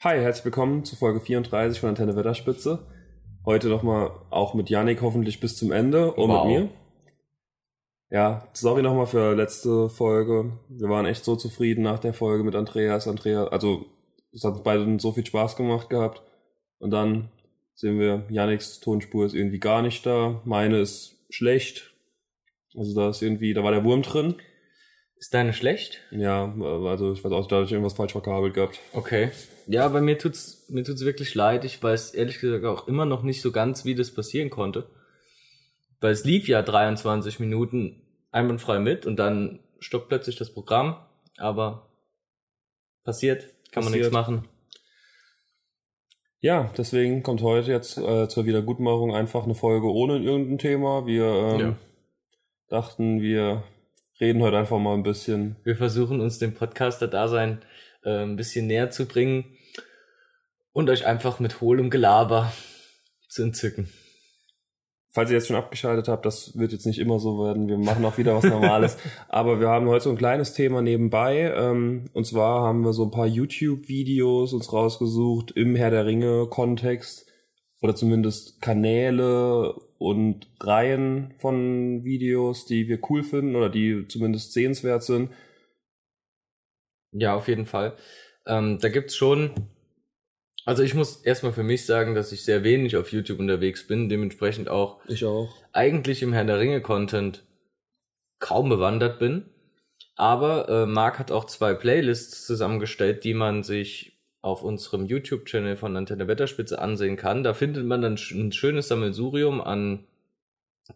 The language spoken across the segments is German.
Hi, herzlich willkommen zu Folge 34 von Antenne Wetterspitze. Heute nochmal auch mit Yannick hoffentlich bis zum Ende und Wow. mit mir. Ja, sorry nochmal für letzte Folge. Wir waren echt so zufrieden nach der Folge mit Andreas. Andrea, also es hat uns beiden so viel Spaß gemacht gehabt. Und dann sehen wir, Yannicks Tonspur ist irgendwie gar nicht da. Meine ist schlecht. Also da ist irgendwie, da war der Wurm drin. Ist deine schlecht? Ja, also ich weiß auch, da hatte ich irgendwas falsch verkabelt gehabt. Okay. Ja, bei mir tut's, mir tut's wirklich leid. Ich weiß ehrlich gesagt auch immer noch nicht so ganz, wie das passieren konnte. Weil es lief ja 23 Minuten einwandfrei mit und dann stoppt plötzlich das Programm. Aber passiert, kann man Passiert. nichts machen. Ja, deswegen kommt heute jetzt äh, zur Wiedergutmachung einfach eine Folge ohne irgendein Thema. Wir ähm, Ja. dachten, wir reden heute einfach mal ein bisschen. Wir versuchen uns dem Podcaster-Dasein äh, ein bisschen näher zu bringen und euch einfach mit hohlem Gelaber zu entzücken. Falls ihr jetzt schon abgeschaltet habt, das wird jetzt nicht immer so werden. Wir machen auch wieder was Normales. Aber wir haben heute so ein kleines Thema nebenbei. Ähm, und zwar haben wir so ein paar YouTube-Videos uns rausgesucht im Herr der Ringe-Kontext. Oder zumindest Kanäle und Reihen von Videos, die wir cool finden oder die zumindest sehenswert sind. Ja, auf jeden Fall. Ähm, da gibt's schon. Also ich muss erstmal für mich sagen, dass ich sehr wenig auf YouTube unterwegs bin, dementsprechend auch Ich auch. eigentlich im Herrn der Ringe Content kaum bewandert bin. Aber äh, Marc hat auch zwei Playlists zusammengestellt, die man sich auf unserem YouTube-Channel von Antenne Wetterspitze ansehen kann. Da findet man dann ein schönes Sammelsurium an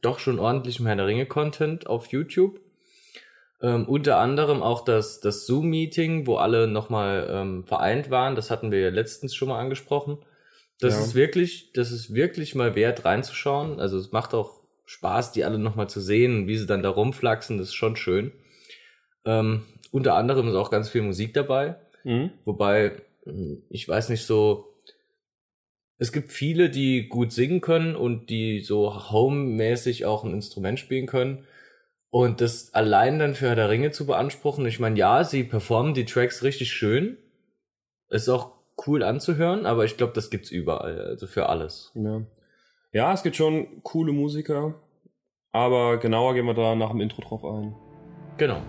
doch schon ordentlichem Herr der Ringe Content auf YouTube. Ähm, unter anderem auch das, das Zoom-Meeting, wo alle nochmal ähm, vereint waren. Das hatten wir ja letztens schon mal angesprochen. Das Ja. ist wirklich, das ist wirklich mal wert reinzuschauen. Also es macht auch Spaß, die alle nochmal zu sehen, wie sie dann da rumflaxen. Das ist schon schön. Ähm, unter anderem ist auch ganz viel Musik dabei. Mhm. Wobei, ich weiß nicht so, es gibt viele, die gut singen können und die so home-mäßig auch ein Instrument spielen können. Und das allein dann für Herr der Ringe zu beanspruchen, ich meine, ja, sie performen die Tracks richtig schön. Ist auch cool anzuhören, aber ich glaube, das gibt's überall, also für alles. Ja. ja, es gibt schon coole Musiker. Aber genauer gehen wir da nach dem Intro drauf ein. Genau.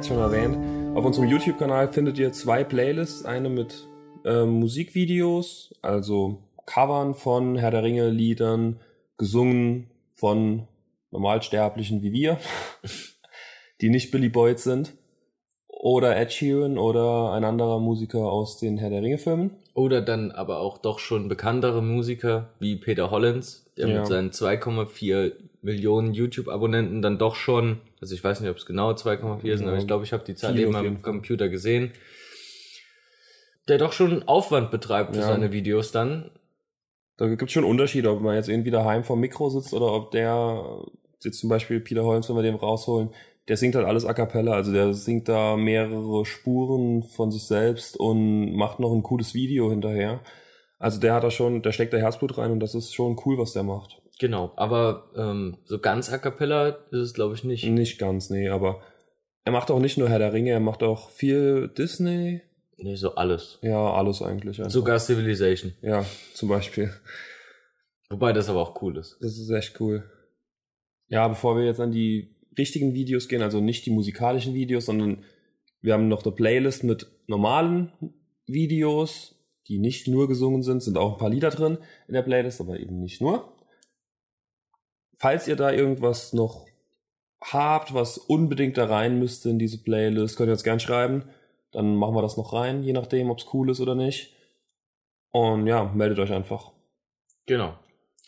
Hat es schon erwähnt. Auf unserem YouTube-Kanal findet ihr zwei Playlists. Eine mit ähm, Musikvideos, also Covern von Herr der Ringe-Liedern, gesungen von Normalsterblichen wie wir, die nicht Billy Boyd sind. Oder Ed Sheeran oder ein anderer Musiker aus den Herr der Ringe-Filmen. Oder dann aber auch doch schon bekanntere Musiker wie Peter Hollins, der Ja. mit seinen 2,4 Millionen YouTube-Abonnenten dann doch schon, also ich weiß nicht, ob es genau 2,4 sind, Ja, aber ich glaube, ich habe die Zahl eben am. Computer gesehen, der doch schon Aufwand betreibt für Ja. seine Videos dann. Da gibt es schon Unterschiede, ob man jetzt irgendwie daheim vom Mikro sitzt oder ob der, jetzt zum Beispiel Peter Holmes, wenn wir den rausholen, der singt halt alles a cappella, also der singt da mehrere Spuren von sich selbst und macht noch ein cooles Video hinterher. Also der hat da schon, der steckt da Herzblut rein und das ist schon cool, was der macht. Genau, aber ähm, so ganz a cappella ist es, glaube ich, nicht. Nicht ganz, nee, aber er macht auch nicht nur Herr der Ringe, er macht auch viel Disney. Nee, so alles. Ja, alles eigentlich. einfach. Sogar Civilization. Ja, zum Beispiel. Wobei das aber auch cool ist. Das ist echt cool. Ja, bevor wir jetzt an die richtigen Videos gehen, also nicht die musikalischen Videos, sondern wir haben noch eine Playlist mit normalen Videos, die nicht nur gesungen sind, sind auch ein paar Lieder drin in der Playlist, aber eben nicht nur. Falls ihr da irgendwas noch habt, was unbedingt da rein müsste in diese Playlist, könnt ihr uns gern schreiben. Dann machen wir das noch rein, je nachdem, ob es cool ist oder nicht. Und ja, meldet euch einfach. Genau.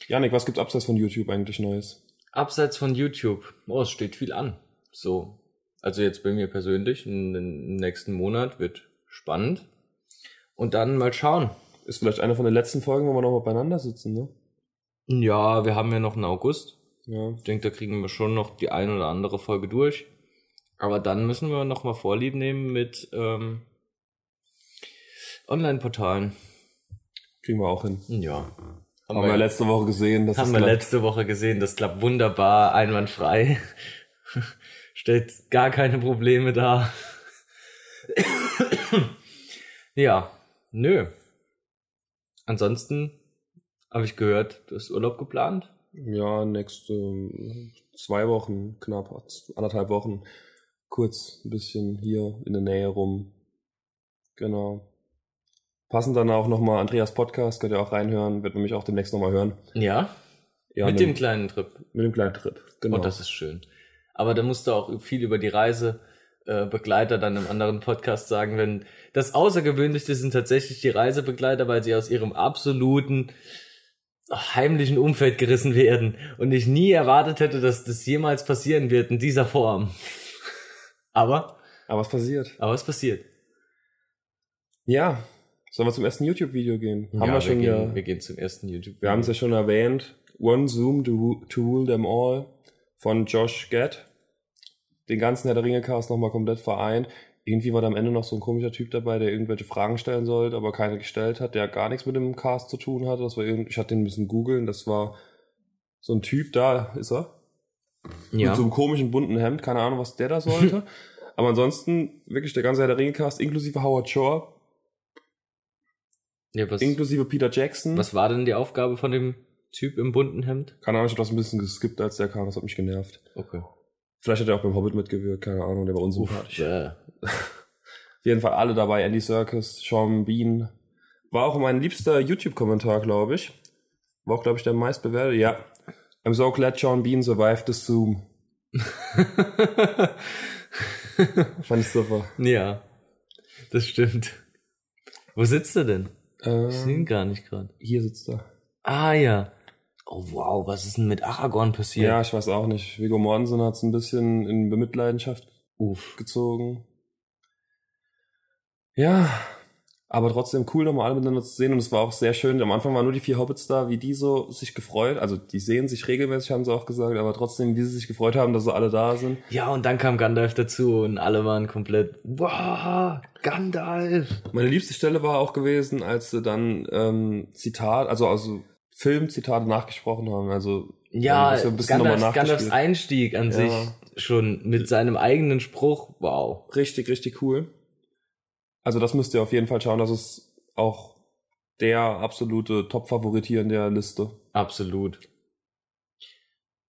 Janik, was gibt's abseits von YouTube eigentlich Neues? Abseits von YouTube, oh, es steht viel an. So, also jetzt bei mir persönlich, im, im nächsten Monat wird spannend. Und dann mal schauen. Ist vielleicht eine von den letzten Folgen, wo wir nochmal beieinander sitzen, ne? Ja, wir haben ja noch einen August. Ja. Ich denke, da kriegen wir schon noch die ein oder andere Folge durch. Aber dann müssen wir noch mal Vorlieb nehmen mit ähm, Online-Portalen. Kriegen wir auch hin. Ja. Haben, wir letzte Woche gesehen, dass haben das wir klappt. letzte Woche gesehen. Das klappt wunderbar, einwandfrei. Stellt gar keine Probleme dar. ja, nö. Ansonsten habe ich gehört, du hast Urlaub geplant. Ja, nächste zwei Wochen, knapp anderthalb Wochen, kurz ein bisschen hier in der Nähe rum. Genau. Passend dann auch nochmal Andreas Podcast, könnt ihr auch reinhören, wird man mich auch demnächst nochmal hören. Ja, Ja, mit ne- dem kleinen Trip. mit dem kleinen Trip. Genau. Oh, das ist schön. Aber da musst du auch viel über die Reise äh, Begleiter dann im anderen Podcast sagen, wenn das Außergewöhnlichste sind tatsächlich die Reisebegleiter, weil sie aus ihrem absoluten heimlichen Umfeld gerissen werden und ich nie erwartet hätte, dass das jemals passieren wird in dieser Form. Aber, Aber was passiert? aber es passiert. Ja, sollen wir zum ersten YouTube-Video gehen? haben wir schon gehen, ja. wir gehen zum ersten YouTube. Wir haben es ja schon erwähnt. One Zoom to, to Rule Them All von Josh Gad. Den ganzen Herr der Ringe-Cast nochmal komplett vereint. Irgendwie war da am Ende noch so ein komischer Typ dabei, der irgendwelche Fragen stellen sollte, aber keine gestellt hat, der gar nichts mit dem Cast zu tun hatte. Das war irgend, ich hatte den ein bisschen googeln. Das war so ein Typ, da ist er. ja. Mit so einem komischen bunten Hemd. Keine Ahnung, was der da sollte. aber ansonsten wirklich der ganze Herr der Ringe-Cast, inklusive Howard Shore, ja was, inklusive Peter Jackson. was war denn die Aufgabe von dem Typ im bunten Hemd? Keine Ahnung, ich habe das ein bisschen geskippt, als der kam. Das hat mich genervt. Okay. Vielleicht hat er auch beim Hobbit mitgewirkt, keine Ahnung, der war unsympathisch. Bäh. Auf jeden Fall alle dabei, Andy Serkis, Sean Bean. War auch mein liebster YouTube-Kommentar, glaube ich. War auch, glaube ich, der meistbewertete. Ja. I'm so glad Sean Bean survived the Zoom. Fand ich super. Ja, das stimmt. Wo sitzt er denn? Ich sehe ihn Ähm, gar nicht gerade. hier sitzt er. Ah ja. Oh wow, was ist denn mit Aragorn passiert? Ja, ich weiß auch nicht. Viggo Mortensen hat es ein bisschen in Bemitleidenschaft Uff. gezogen. Ja, aber trotzdem cool, nochmal alle miteinander zu sehen. Und es war auch sehr schön. Am Anfang waren nur die vier Hobbits da, wie die so sich gefreut. Also die sehen sich regelmäßig, haben sie auch gesagt, aber trotzdem, wie sie sich gefreut haben, dass sie alle da sind. Ja, und dann kam Gandalf dazu und alle waren komplett, wow, Gandalf. Meine liebste Stelle war auch gewesen, als sie dann ähm, Zitat, also also Filmzitate nachgesprochen haben. Also Ja, ähm, ein bisschen nochmal Gandalf, Gandalfs nachgespielt. Einstieg an Ja. sich schon mit seinem eigenen Spruch, wow. richtig, richtig cool. Also das müsst ihr auf jeden Fall schauen. Das ist auch der absolute Top-Favorit hier in der Liste. Absolut.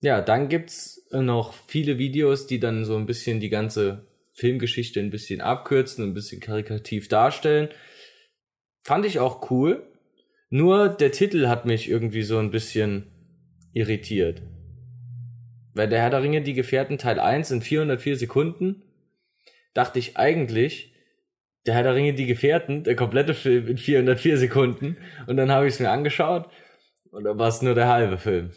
Ja, dann gibt's noch viele Videos, die dann so ein bisschen die ganze Filmgeschichte ein bisschen abkürzen, ein bisschen karikativ darstellen. Fand ich auch cool. Nur der Titel hat mich irgendwie so ein bisschen irritiert. Weil der Herr der Ringe, die Gefährten Teil 1 in 404 Sekunden, dachte ich eigentlich, der Herr der Ringe, die Gefährten, der komplette Film in 404 Sekunden. Und dann habe ich es mir angeschaut und da war es nur der halbe Film.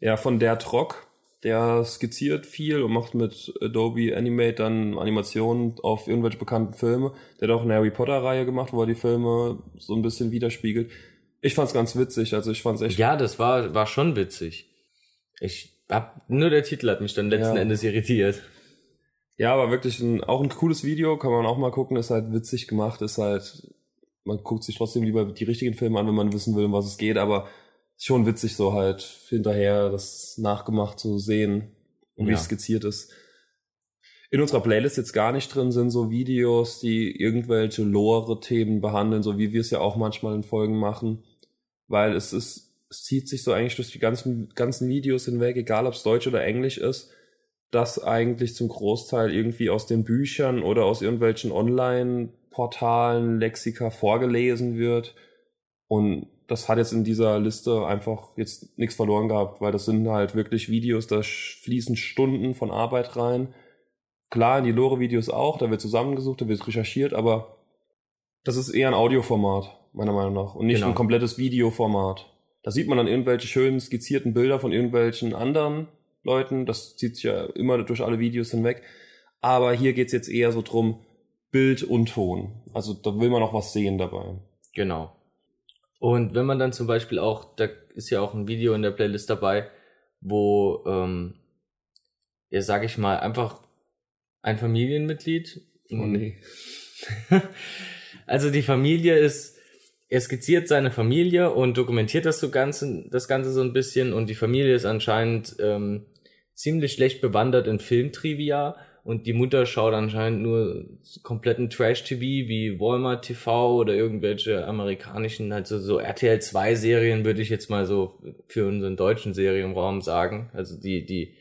Ja, von der Trock, der skizziert viel und macht mit Adobe Animate dann Animationen auf irgendwelche bekannten Filme. Der hat auch eine Harry Potter Reihe gemacht, wo er die Filme so ein bisschen widerspiegelt. Ich fand's ganz witzig, also ich fand's echt Ja, das war, war schon witzig. Ich hab, nur der Titel hat mich dann letzten Ja. Endes irritiert. Ja, aber wirklich ein, auch ein cooles Video, kann man auch mal gucken, ist halt witzig gemacht, ist halt, man guckt sich trotzdem lieber die richtigen Filme an, wenn man wissen will, um was es geht, aber ist schon witzig so halt hinterher das nachgemacht zu sehen und wie Ja. es skizziert ist. In unserer Playlist jetzt gar nicht drin sind so Videos, die irgendwelche Lore-Themen behandeln, so wie wir es ja auch manchmal in Folgen machen, weil es ist, es zieht sich so eigentlich durch die ganzen, ganzen Videos hinweg, egal ob es Deutsch oder Englisch ist, das eigentlich zum Großteil irgendwie aus den Büchern oder aus irgendwelchen Online-Portalen, Lexika vorgelesen wird. Und das hat jetzt in dieser Liste einfach jetzt nichts verloren gehabt, weil das sind halt wirklich Videos, da fließen Stunden von Arbeit rein. Klar, in die Lore-Videos auch, da wird zusammengesucht, da wird recherchiert, aber das ist eher ein Audioformat, meiner Meinung nach, und nicht Genau. ein komplettes Videoformat. Da sieht man dann irgendwelche schönen skizzierten Bilder von irgendwelchen anderen Leuten. Das zieht sich ja immer durch alle Videos hinweg. Aber hier geht's jetzt eher so drum, Bild und Ton. Also da will man auch was sehen dabei. Genau. Und wenn man dann zum Beispiel auch, da ist ja auch ein Video in der Playlist dabei, wo, ähm, ja, sag ich mal, einfach ein Familienmitglied. Oh nee. also die Familie ist, er skizziert seine Familie und dokumentiert das so Ganze, das Ganze so ein bisschen und die Familie ist anscheinend ähm, ziemlich schlecht bewandert in Filmtrivia und die Mutter schaut anscheinend nur kompletten Trash-TV wie Walmart TV oder irgendwelche amerikanischen, also so RTL 2 Serien würde ich jetzt mal so für unseren deutschen Serienraum sagen. Also die, die,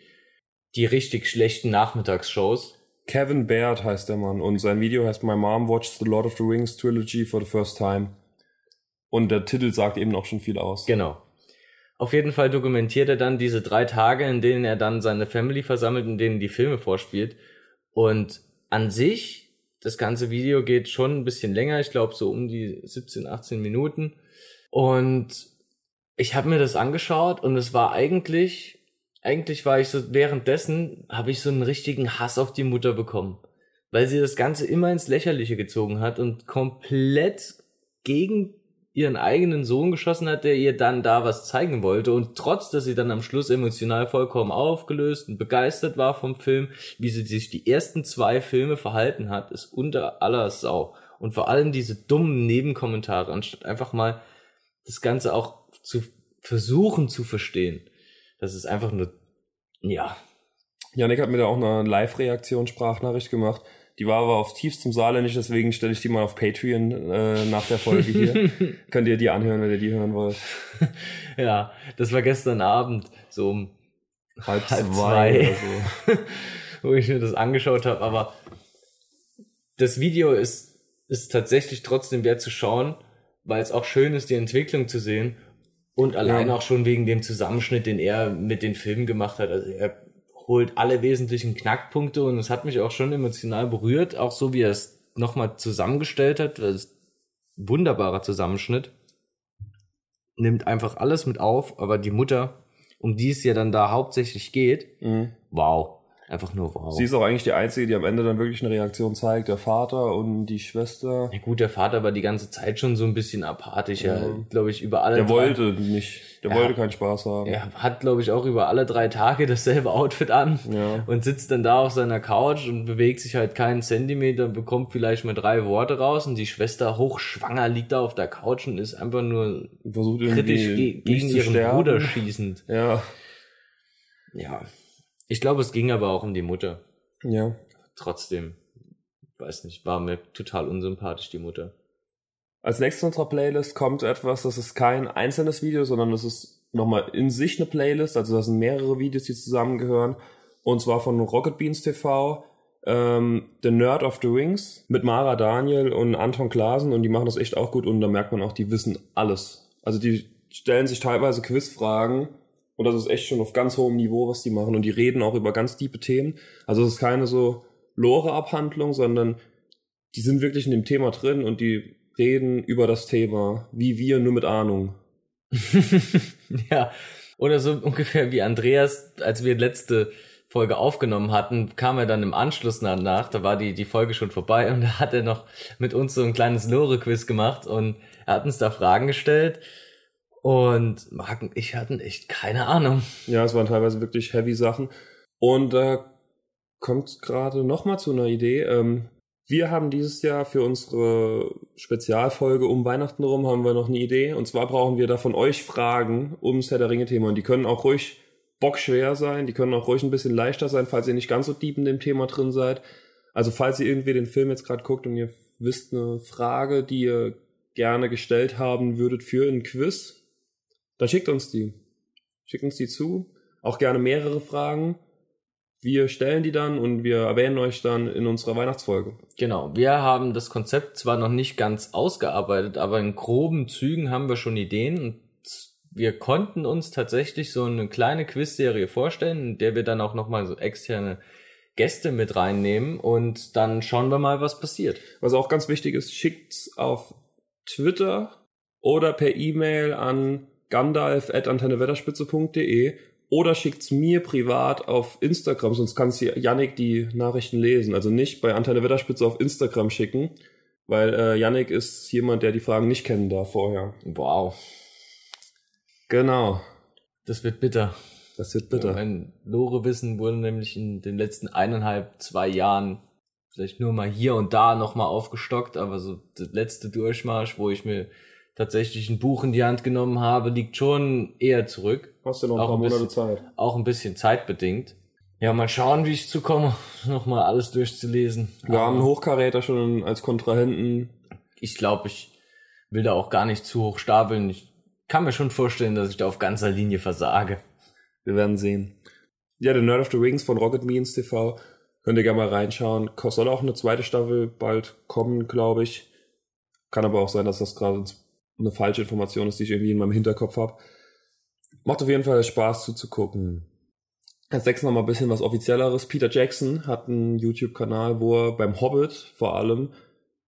die richtig schlechten Nachmittagsshows. Kevin Baird heißt der Mann und sein Video heißt My Mom Watched the Lord of the Rings Trilogy for the First Time. Und der Titel sagt eben auch schon viel aus. Genau. Auf jeden Fall dokumentiert er dann diese drei Tage, in denen er dann seine Family versammelt, in denen die Filme vorspielt. Und an sich, das ganze Video geht schon ein bisschen länger, ich glaube so um die 17, 18 Minuten. Und ich habe mir das angeschaut und es war eigentlich, eigentlich war ich so, währenddessen habe ich so einen richtigen Hass auf die Mutter bekommen. Weil sie das Ganze immer ins Lächerliche gezogen hat und komplett gegen ihren eigenen Sohn geschossen hat, der ihr dann da was zeigen wollte. Und trotz, dass sie dann am Schluss emotional vollkommen aufgelöst und begeistert war vom Film, wie sie sich die ersten zwei Filme verhalten hat, ist unter aller Sau. Und vor allem diese dummen Nebenkommentare, anstatt einfach mal das Ganze auch zu versuchen zu verstehen. Das ist einfach nur, ja. Janik hat mir da auch eine Live-Reaktion, Sprachnachricht gemacht die war aber auf tiefstem Saarländisch, deswegen stelle ich die mal auf Patreon äh, nach der Folge hier. Könnt ihr die anhören, wenn ihr die hören wollt. ja, das war gestern Abend, so um halb, halb zwei, zwei. So. wo ich mir das angeschaut habe. Aber das Video ist, ist tatsächlich trotzdem wert zu schauen, weil es auch schön ist, die Entwicklung zu sehen. Und allein ja. auch schon wegen dem Zusammenschnitt, den er mit den Filmen gemacht hat. Also er holt alle wesentlichen Knackpunkte und es hat mich auch schon emotional berührt, auch so wie er es nochmal zusammengestellt hat. Das ist ein wunderbarer Zusammenschnitt. Nimmt einfach alles mit auf, aber die Mutter, um die es ja dann da hauptsächlich geht, mhm. wow. Einfach nur wow. Sie ist auch eigentlich die Einzige, die am Ende dann wirklich eine Reaktion zeigt. Der Vater und die Schwester. Ja gut, der Vater war die ganze Zeit schon so ein bisschen apathisch. Ja. glaube ich, über alle Der drei, wollte nicht. Der ja, wollte keinen Spaß haben. Er hat, glaube ich, auch über alle drei Tage dasselbe Outfit an. Ja. Und sitzt dann da auf seiner Couch und bewegt sich halt keinen Zentimeter, bekommt vielleicht mal drei Worte raus und die Schwester hochschwanger liegt da auf der Couch und ist einfach nur Versucht kritisch ge gegen ihren sterben. Bruder schießend. Ja. Ja. Ich glaube, es ging aber auch um die Mutter. Ja. Trotzdem, weiß nicht, war mir total unsympathisch, die Mutter. Als nächstes in unserer Playlist kommt etwas, das ist kein einzelnes Video, sondern das ist nochmal in sich eine Playlist. Also das sind mehrere Videos, die zusammengehören. Und zwar von Rocket Beans TV, ähm, The Nerd of the Rings mit Mara Daniel und Anton Klasen. Und die machen das echt auch gut. Und da merkt man auch, die wissen alles. Also die stellen sich teilweise Quizfragen und das ist echt schon auf ganz hohem Niveau, was die machen. Und die reden auch über ganz tiefe Themen. Also es ist keine so Lore-Abhandlung, sondern die sind wirklich in dem Thema drin und die reden über das Thema, wie wir, nur mit Ahnung. ja, oder so ungefähr wie Andreas, als wir letzte Folge aufgenommen hatten, kam er dann im Anschluss nach, da war die, die Folge schon vorbei und da hat er noch mit uns so ein kleines Lore-Quiz gemacht und er hat uns da Fragen gestellt und Marc und ich hatten echt keine Ahnung. Ja, es waren teilweise wirklich heavy Sachen. Und da äh, kommt gerade noch mal zu einer Idee. Ähm, wir haben dieses Jahr für unsere Spezialfolge um Weihnachten rum haben wir noch eine Idee. Und zwar brauchen wir da von euch Fragen ums Herr der Ringe Thema. Und die können auch ruhig bockschwer sein. Die können auch ruhig ein bisschen leichter sein, falls ihr nicht ganz so deep in dem Thema drin seid. Also falls ihr irgendwie den Film jetzt gerade guckt und ihr wisst eine Frage, die ihr gerne gestellt haben würdet für ein Quiz, dann schickt uns die. Schickt uns die zu. Auch gerne mehrere Fragen. Wir stellen die dann und wir erwähnen euch dann in unserer Weihnachtsfolge. Genau. Wir haben das Konzept zwar noch nicht ganz ausgearbeitet, aber in groben Zügen haben wir schon Ideen und wir konnten uns tatsächlich so eine kleine Quizserie vorstellen, in der wir dann auch nochmal so externe Gäste mit reinnehmen und dann schauen wir mal, was passiert. Was auch ganz wichtig ist, schickt auf Twitter oder per E-Mail an gandalf.antennewetterspitze.de oder schickt's mir privat auf Instagram, sonst kannst du Yannick die Nachrichten lesen. Also nicht bei Antenne Wetterspitze auf Instagram schicken, Weil äh, Yannick ist jemand, der die Fragen nicht kennen darf vorher. Wow. Genau. Das wird bitter. Das wird bitter. Mein Lore-Wissen wurde nämlich in den letzten eineinhalb, zwei Jahren vielleicht nur mal hier und da nochmal aufgestockt, aber so der letzte Durchmarsch, wo ich mir tatsächlich ein Buch in die Hand genommen habe, liegt schon eher zurück. Hast du noch ein Auch paar ein Monate bisschen- Zeit? Auch ein bisschen zeitbedingt. Ja, mal schauen, wie ich zukomme, nochmal alles durchzulesen. Wir haben einen Aber Hochkaräter schon als Kontrahenten. ich glaube, ich will da auch gar nicht zu hoch stapeln. Ich kann mir schon vorstellen, dass ich da auf ganzer Linie versage. Wir werden sehen. Ja, The Nerd of the Rings von Rocket Beans TV. Könnt ihr gerne mal reinschauen. Soll auch eine zweite Staffel bald kommen, glaube ich. Kann aber auch sein, dass das gerade eine falsche Information ist, die ich irgendwie in meinem Hinterkopf habe. Macht auf jeden Fall Spaß zuzugucken. Als sechs noch mal ein bisschen was Offizielleres. Peter Jackson hat einen YouTube-Kanal, wo er beim Hobbit vor allem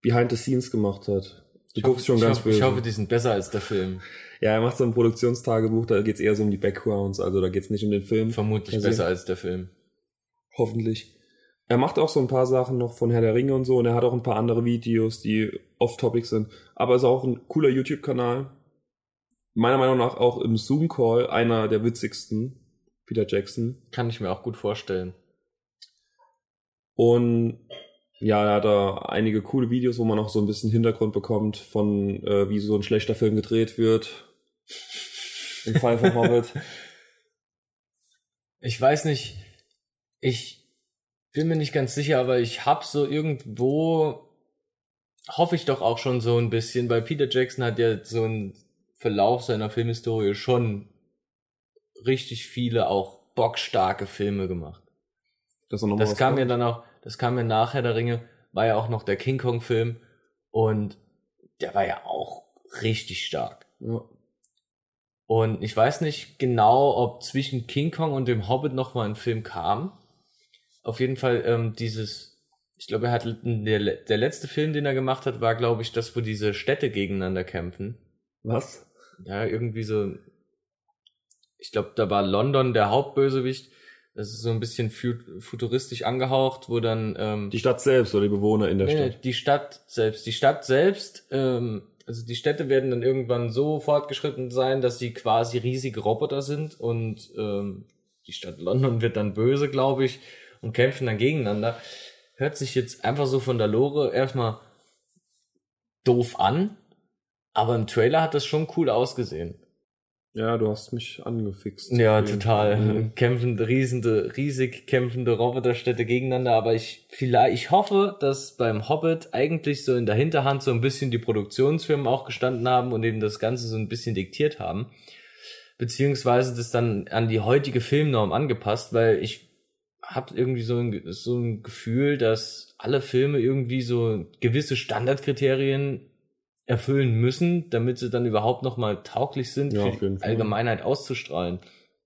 Behind the Scenes gemacht hat. Du guckst schon ich ganz hoffe, böse. Ich hoffe, die sind besser als der Film. Ja, er macht so ein Produktionstagebuch, da geht's eher so um die Backgrounds, also da geht's nicht um den Film. Vermutlich Also- besser als der Film. Hoffentlich. Er macht auch so ein paar Sachen noch von Herr der Ringe und so und er hat auch ein paar andere Videos, die off-topic sind. Aber ist auch ein cooler YouTube-Kanal. Meiner Meinung nach auch im Zoom-Call einer der witzigsten. Peter Jackson. Kann ich mir auch gut vorstellen. Und ja, er hat da einige coole Videos, wo man auch so ein bisschen Hintergrund bekommt von, äh, wie so ein schlechter Film gedreht wird. Im Fall von Hobbit. Ich weiß nicht, ich bin mir nicht ganz sicher, aber ich hab so irgendwo, hoffe ich doch auch schon so ein bisschen, weil Peter Jackson hat ja so einen Verlauf seiner Filmhistorie schon richtig viele auch bockstarke Filme gemacht. Das, Das kam ja kommt. dann auch, das kam ja nachher der Ringe, war ja auch noch der King Kong Film und der war ja auch richtig stark. Ja. Und ich weiß nicht genau, ob zwischen King Kong und dem Hobbit noch mal ein Film kam. Auf jeden Fall ähm, dieses, ich glaube, er hat der, der letzte Film, den er gemacht hat, war, glaube ich, das, wo diese Städte gegeneinander kämpfen. Was? Ja, irgendwie so. Ich glaube, da war London der Hauptbösewicht. Das ist so ein bisschen fu- futuristisch angehaucht, wo dann ähm, Die Stadt selbst oder die Bewohner in der Nee, Stadt? die Stadt selbst. Die Stadt selbst, ähm, also die Städte werden dann irgendwann so fortgeschritten sein, dass sie quasi riesige Roboter sind und ähm, die Stadt London wird dann böse, glaube ich, und kämpfen dann gegeneinander. Hört sich jetzt einfach so von der Lore erstmal doof an, aber im Trailer hat das schon cool ausgesehen. Ja, du hast mich angefixt. Ja, total. Mhm. Kämpfende, riesende, riesig kämpfende Roboterstädte gegeneinander, aber ich vielleicht, ich hoffe, dass beim Hobbit eigentlich so in der Hinterhand so ein bisschen die Produktionsfirmen auch gestanden haben und eben das Ganze so ein bisschen diktiert haben. Beziehungsweise das dann an die heutige Filmnorm angepasst, weil ich habe irgendwie so ein, so ein Gefühl, dass alle Filme irgendwie so gewisse Standardkriterien erfüllen müssen, damit sie dann überhaupt noch mal tauglich sind, Ja, für die. Allgemeinheit auszustrahlen.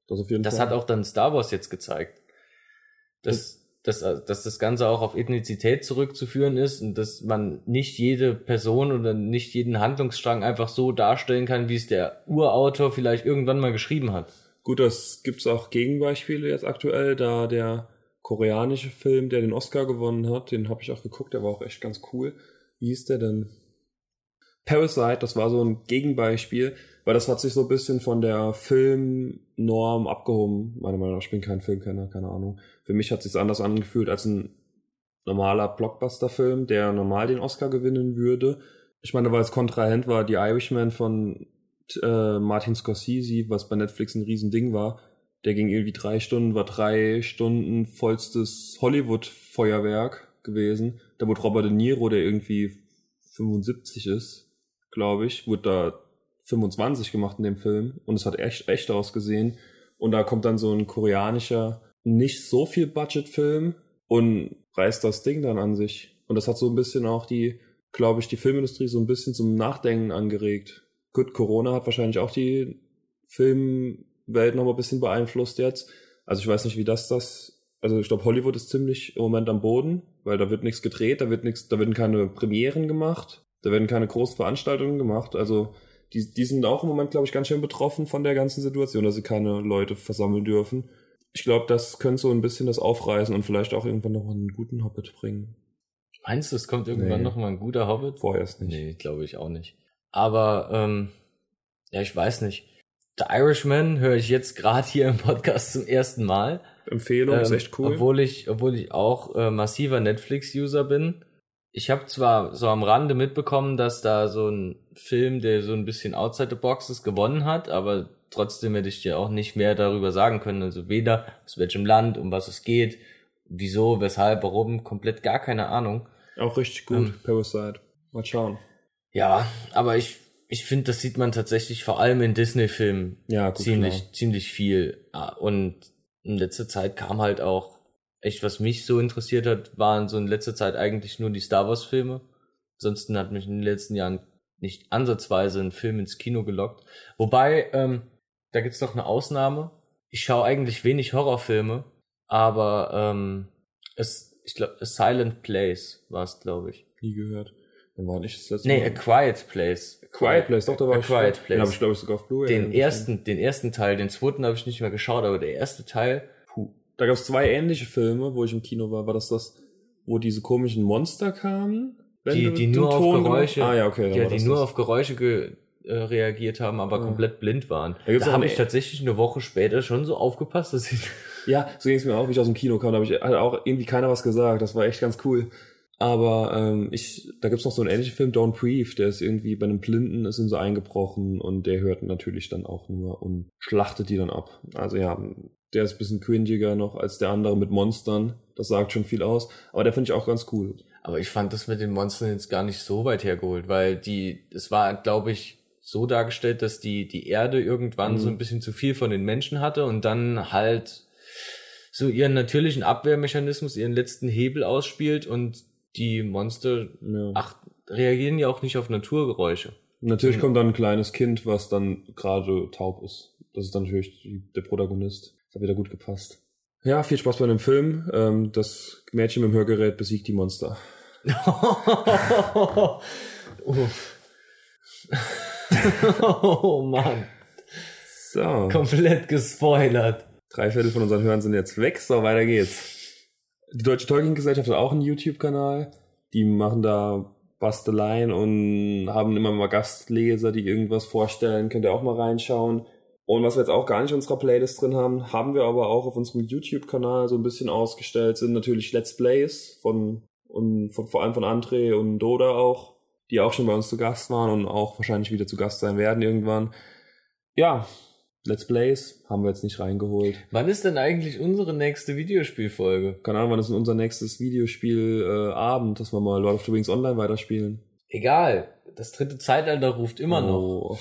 Das Das hat auch dann Star Wars jetzt gezeigt. Dass, dass, dass das Ganze auch auf Ethnizität zurückzuführen ist und dass man nicht jede Person oder nicht jeden Handlungsstrang einfach so darstellen kann, wie es der Urautor vielleicht irgendwann mal geschrieben hat. Gut, das gibt's auch Gegenbeispiele jetzt aktuell, da der koreanische Film, der den Oscar gewonnen hat, den habe ich auch geguckt, der war auch echt ganz cool. Wie hieß der denn? Parasite, das war so ein Gegenbeispiel, weil das hat sich so ein bisschen von der Filmnorm abgehoben. Meiner Meinung nach, ich bin kein Filmkenner, keine Ahnung. Für mich hat es sich anders angefühlt als ein normaler Blockbuster-Film, der normal den Oscar gewinnen würde. Ich meine, weil es Kontrahent war, die Irishman von äh, Martin Scorsese, was bei Netflix ein Riesending war. Der ging irgendwie drei Stunden, war drei Stunden vollstes Hollywood-Feuerwerk gewesen. Da wurde Robert De Niro, der irgendwie 75 ist, glaube ich, wurde da 25 gemacht in dem Film und es hat echt echt ausgesehen. Und da kommt dann so ein koreanischer, nicht so viel Budget-Film und reißt das Ding dann an sich. Und das hat so ein bisschen auch die, glaube ich, die Filmindustrie so ein bisschen zum Nachdenken angeregt. Gut, Corona hat wahrscheinlich auch die Filmwelt noch mal ein bisschen beeinflusst jetzt. Also ich weiß nicht, wie das das, also ich glaube, Hollywood ist ziemlich im Moment am Boden, weil da wird nichts gedreht, da wird nichts, da werden keine Premieren gemacht, da werden keine großen Veranstaltungen gemacht. Also die, die sind auch im Moment, glaube ich, ganz schön betroffen von der ganzen Situation, dass sie keine Leute versammeln dürfen. Ich glaube, das könnte so ein bisschen das aufreißen und vielleicht auch irgendwann noch einen guten Hobbit bringen. Meinst du, es kommt irgendwann Nee. noch mal ein guter Hobbit? Vorerst nicht. Nee, glaube ich auch nicht. Aber, ähm, ja, ich weiß nicht. The Irishman höre ich jetzt gerade hier im Podcast zum ersten Mal. Empfehlung, ist Ähm, echt cool. Obwohl ich, obwohl ich auch äh, massiver Netflix-User bin. Ich habe zwar so am Rande mitbekommen, dass da so ein Film, der so ein bisschen outside the box ist, gewonnen hat, aber trotzdem hätte ich dir auch nicht mehr darüber sagen können. Also weder aus welchem Land, um was es geht, wieso, weshalb, warum, komplett gar keine Ahnung. Auch richtig gut, Ähm. Parasite. Mal schauen. Ja, aber ich, ich finde, das sieht man tatsächlich vor allem in Disney-Filmen Ja, gut, ziemlich, klar. ziemlich viel. Ah, Und in letzter Zeit kam halt auch echt, was mich so interessiert hat, waren so in letzter Zeit eigentlich nur die Star Wars-Filme. Ansonsten hat mich in den letzten Jahren nicht ansatzweise ein Film ins Kino gelockt. Wobei, ähm, da gibt's noch eine Ausnahme. Ich schaue eigentlich wenig Horrorfilme, aber ähm, es, ich glaube, Silent Place war es, glaube ich. Nie gehört. Dann war nicht das letzte Nee, A Mal. Quiet Place. Quiet Place, doch, da war A ich. Quiet Den Place. habe ich, glaube ich, sogar auf Blu-ray. Den gesehen. ersten, den ersten Teil, den zweiten habe ich nicht mehr geschaut, aber der erste Teil, puh. Da gab es zwei ähnliche Filme, wo ich im Kino war. War das das, wo diese komischen Monster kamen? Die, die den nur auf Ton gemacht- Geräusche, Ah ja, okay. ja, die das nur das. auf Geräusche ge, äh, reagiert haben, aber Ja. komplett blind waren. Da Da habe ich tatsächlich eine Woche später schon so aufgepasst, dass ich Ja, so ging es mir auch, wie ich aus dem Kino kam. Da habe ich hat auch irgendwie keiner was gesagt. Das war echt ganz cool. Aber ähm, ich, da gibt's noch so einen ähnlichen Film, Don't Breathe, der ist irgendwie bei einem Blinden, ist ihm so eingebrochen und der hört natürlich dann auch nur und schlachtet die dann ab. Also ja, der ist ein bisschen cringiger noch als der andere mit Monstern. Das sagt schon viel aus. Aber der finde ich auch ganz cool. Aber ich fand das mit den Monstern jetzt gar nicht so weit hergeholt, weil die, es war, glaube ich, so dargestellt, dass die, die Erde irgendwann Mhm. so ein bisschen zu viel von den Menschen hatte und dann halt so ihren natürlichen Abwehrmechanismus, ihren letzten Hebel ausspielt und die Monster, Ja. ach, reagieren ja auch nicht auf Naturgeräusche. Natürlich Mhm. kommt dann ein kleines Kind, was dann gerade taub ist. Das ist dann natürlich die, der Protagonist. Das hat wieder gut gepasst. Ja, viel Spaß bei dem Film. Ähm, das Mädchen mit dem Hörgerät besiegt die Monster. Uff. oh Mann, So, komplett gespoilert. drei Viertel von unseren Hörern sind jetzt weg. So, weiter geht's. Die Deutsche Tolkien-Gesellschaft hat auch einen YouTube-Kanal. Die machen da Basteleien und haben immer mal Gastleser, die irgendwas vorstellen. Könnt ihr auch mal reinschauen. Und was wir jetzt auch gar nicht in unserer Playlist drin haben, haben wir aber auch auf unserem YouTube-Kanal so ein bisschen ausgestellt, sind natürlich Let's Plays von, und von, vor allem von André und Doda auch, die auch schon bei uns zu Gast waren und auch wahrscheinlich wieder zu Gast sein werden irgendwann. Ja, Let's Plays haben wir jetzt nicht reingeholt. Wann ist denn eigentlich unsere nächste Videospielfolge? Keine Ahnung, wann ist denn unser nächstes Videospiel äh, dass wir mal Lord of the Rings Online weiterspielen. Egal, das dritte Zeitalter ruft immer noch. Oh,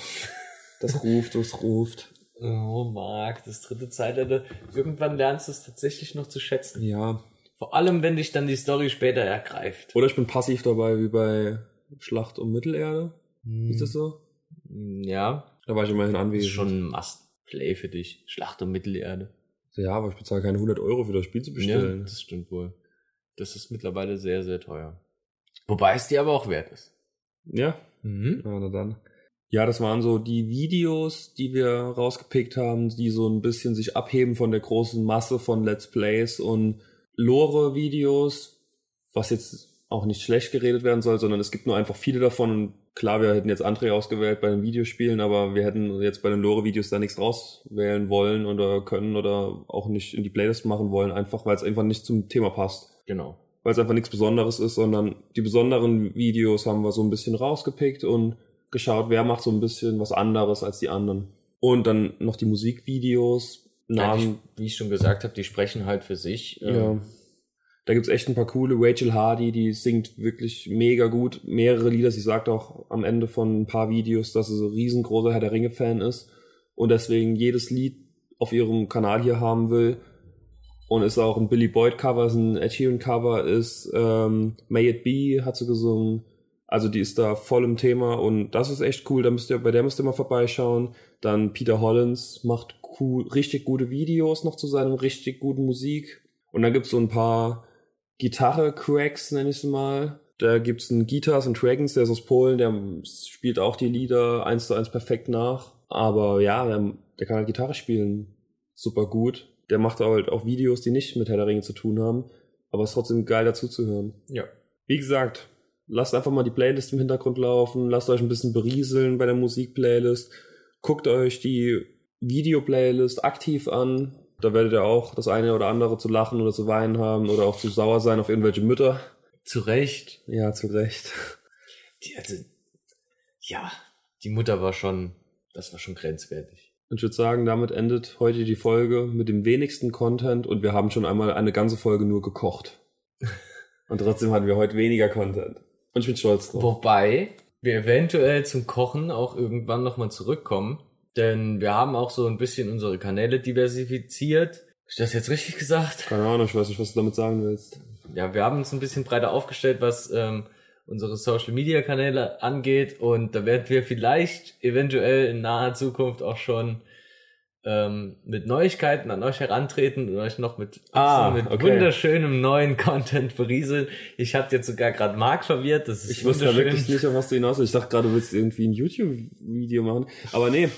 das ruft, das ruft. Oh, Marc, das dritte Zeitalter. Irgendwann lernst du es tatsächlich noch zu schätzen. Ja. Vor allem, wenn dich dann die Story später ergreift. Oder ich bin passiv dabei, wie bei Schlacht um Mittelerde. Ist das so? Hm, Ja, Da war ich immerhin das anwesend. ist schon ein Must-Play für dich. Schlacht um Mittelerde. Ja, aber ich bezahle keine 100 Euro für das Spiel zu Ja, bestellen. das stimmt wohl. Das ist mittlerweile sehr, sehr teuer. Wobei es dir aber auch wert ist. Ja, Mhm. Ja, na dann. Ja, das waren so die Videos, die wir rausgepickt haben, die so ein bisschen sich abheben von der großen Masse von Let's Plays und Lore-Videos, was jetzt auch nicht schlecht geredet werden soll, sondern es gibt nur einfach viele davon. Und klar, wir hätten jetzt André ausgewählt bei den Videospielen, aber wir hätten jetzt bei den Lore-Videos da nichts rauswählen wollen oder können oder auch nicht in die Playlist machen wollen, einfach weil es einfach nicht zum Thema passt Genau. weil es einfach nichts Besonderes ist, sondern die besonderen Videos haben wir so ein bisschen rausgepickt und geschaut, wer macht so ein bisschen was anderes als die anderen. Und dann noch die Musikvideos, Ja, die, Namen, wie ich schon gesagt habe, die sprechen halt für sich. Ähm, ja. Da gibt's echt ein paar coole. Rachel Hardy, die singt wirklich mega gut. Mehrere Lieder. Sie sagt auch am Ende von ein paar Videos, dass sie so riesengroßer Herr der Ringe-Fan ist und deswegen jedes Lied auf ihrem Kanal hier haben will. Und ist auch ein Billy Boyd Cover, ist ein Ed Sheeran Cover, ist ähm, May It Be hat sie gesungen. Also die ist da voll im Thema und das ist echt cool. Da müsst ihr, bei der müsst ihr mal vorbeischauen. Dann Peter Hollins macht cool, richtig gute Videos noch zu seinem richtig guten Musik. Und dann gibt's so ein paar Gitarre-Cracks, nenne ich sie mal. Da gibt's einen Guitars and Dragons, der ist aus Polen, der spielt auch die Lieder eins zu eins perfekt nach. Aber ja, der, der kann halt Gitarre spielen. Super gut. Der macht halt auch Videos, die nicht mit Herr der Ringe zu tun haben. Aber ist trotzdem geil dazu zu hören. ja. Wie gesagt, lasst einfach mal die Playlist im Hintergrund laufen, lasst euch ein bisschen berieseln bei der Musikplaylist, guckt euch die Video-Playlist aktiv an. Da werdet ihr auch das eine oder andere zu lachen oder zu weinen haben oder auch zu sauer sein auf irgendwelche Mütter. Zu Recht. Ja, zu Recht. Die, also, ja, die Mutter war schon, das war schon grenzwertig. Und ich würde sagen, damit endet heute die Folge mit dem wenigsten Content und wir haben schon einmal eine ganze Folge nur gekocht. Und trotzdem hatten wir heute weniger Content. Und ich bin stolz drauf. Wobei wir eventuell zum Kochen auch irgendwann nochmal zurückkommen. Denn wir haben auch so ein bisschen unsere Kanäle diversifiziert. Hab ich das jetzt richtig gesagt? Keine Ahnung, ich weiß nicht, was du damit sagen willst. Ja, wir haben uns ein bisschen breiter aufgestellt, was ähm, unsere Social Media Kanäle angeht. Und da werden wir vielleicht eventuell in naher Zukunft auch schon ähm, mit Neuigkeiten an euch herantreten und euch noch mit, Ah, mit okay. wunderschönem neuen Content berieseln. Ich habe jetzt sogar gerade Marc verwirrt. Das ist Ich wusste ja wirklich nicht, auf was du hinaus willst. Ich dachte gerade, du willst irgendwie ein YouTube-Video machen. Aber nee,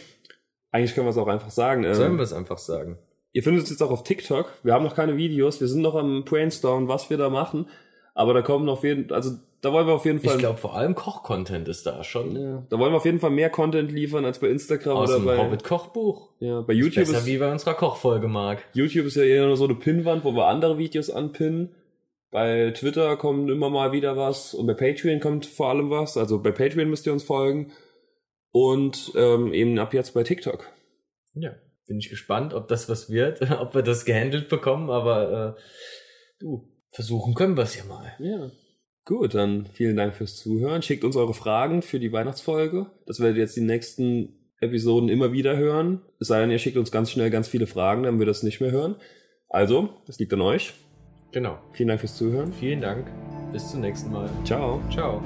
eigentlich können wir es auch einfach sagen. Ähm, Sollen wir es einfach sagen? Ihr findet uns jetzt auch auf TikTok. Wir haben noch keine Videos. Wir sind noch am Brainstormen, was wir da machen. Aber da kommen auf jeden, also da wollen wir auf jeden Fall, Ich glaube, vor allem Koch-Content ist da schon. ja, da wollen wir auf jeden Fall mehr Content liefern als bei Instagram Aus oder bei, Hobbit-Kochbuch. ja, bei YouTube Besser ist, wie bei unserer Kochfolge, Marc. YouTube ist ja eher nur so eine Pinnwand, wo wir andere Videos anpinnen. Bei Twitter kommt immer mal wieder was und bei Patreon kommt vor allem was. Also bei Patreon müsst ihr uns folgen. Und ähm, eben ab jetzt bei TikTok. Ja. Bin ich gespannt, ob das was wird, ob wir das gehandelt bekommen, aber äh, du, versuchen können wir es ja mal. Ja. Gut, dann vielen Dank fürs Zuhören. Schickt uns eure Fragen für die Weihnachtsfolge. Das werdet ihr jetzt die nächsten Episoden immer wieder hören. Es sei denn, ihr schickt uns ganz schnell ganz viele Fragen, dann wir das nicht mehr hören. Also, es liegt an euch. Genau. Vielen Dank fürs Zuhören. Vielen Dank. Bis zum nächsten Mal. Ciao. Ciao.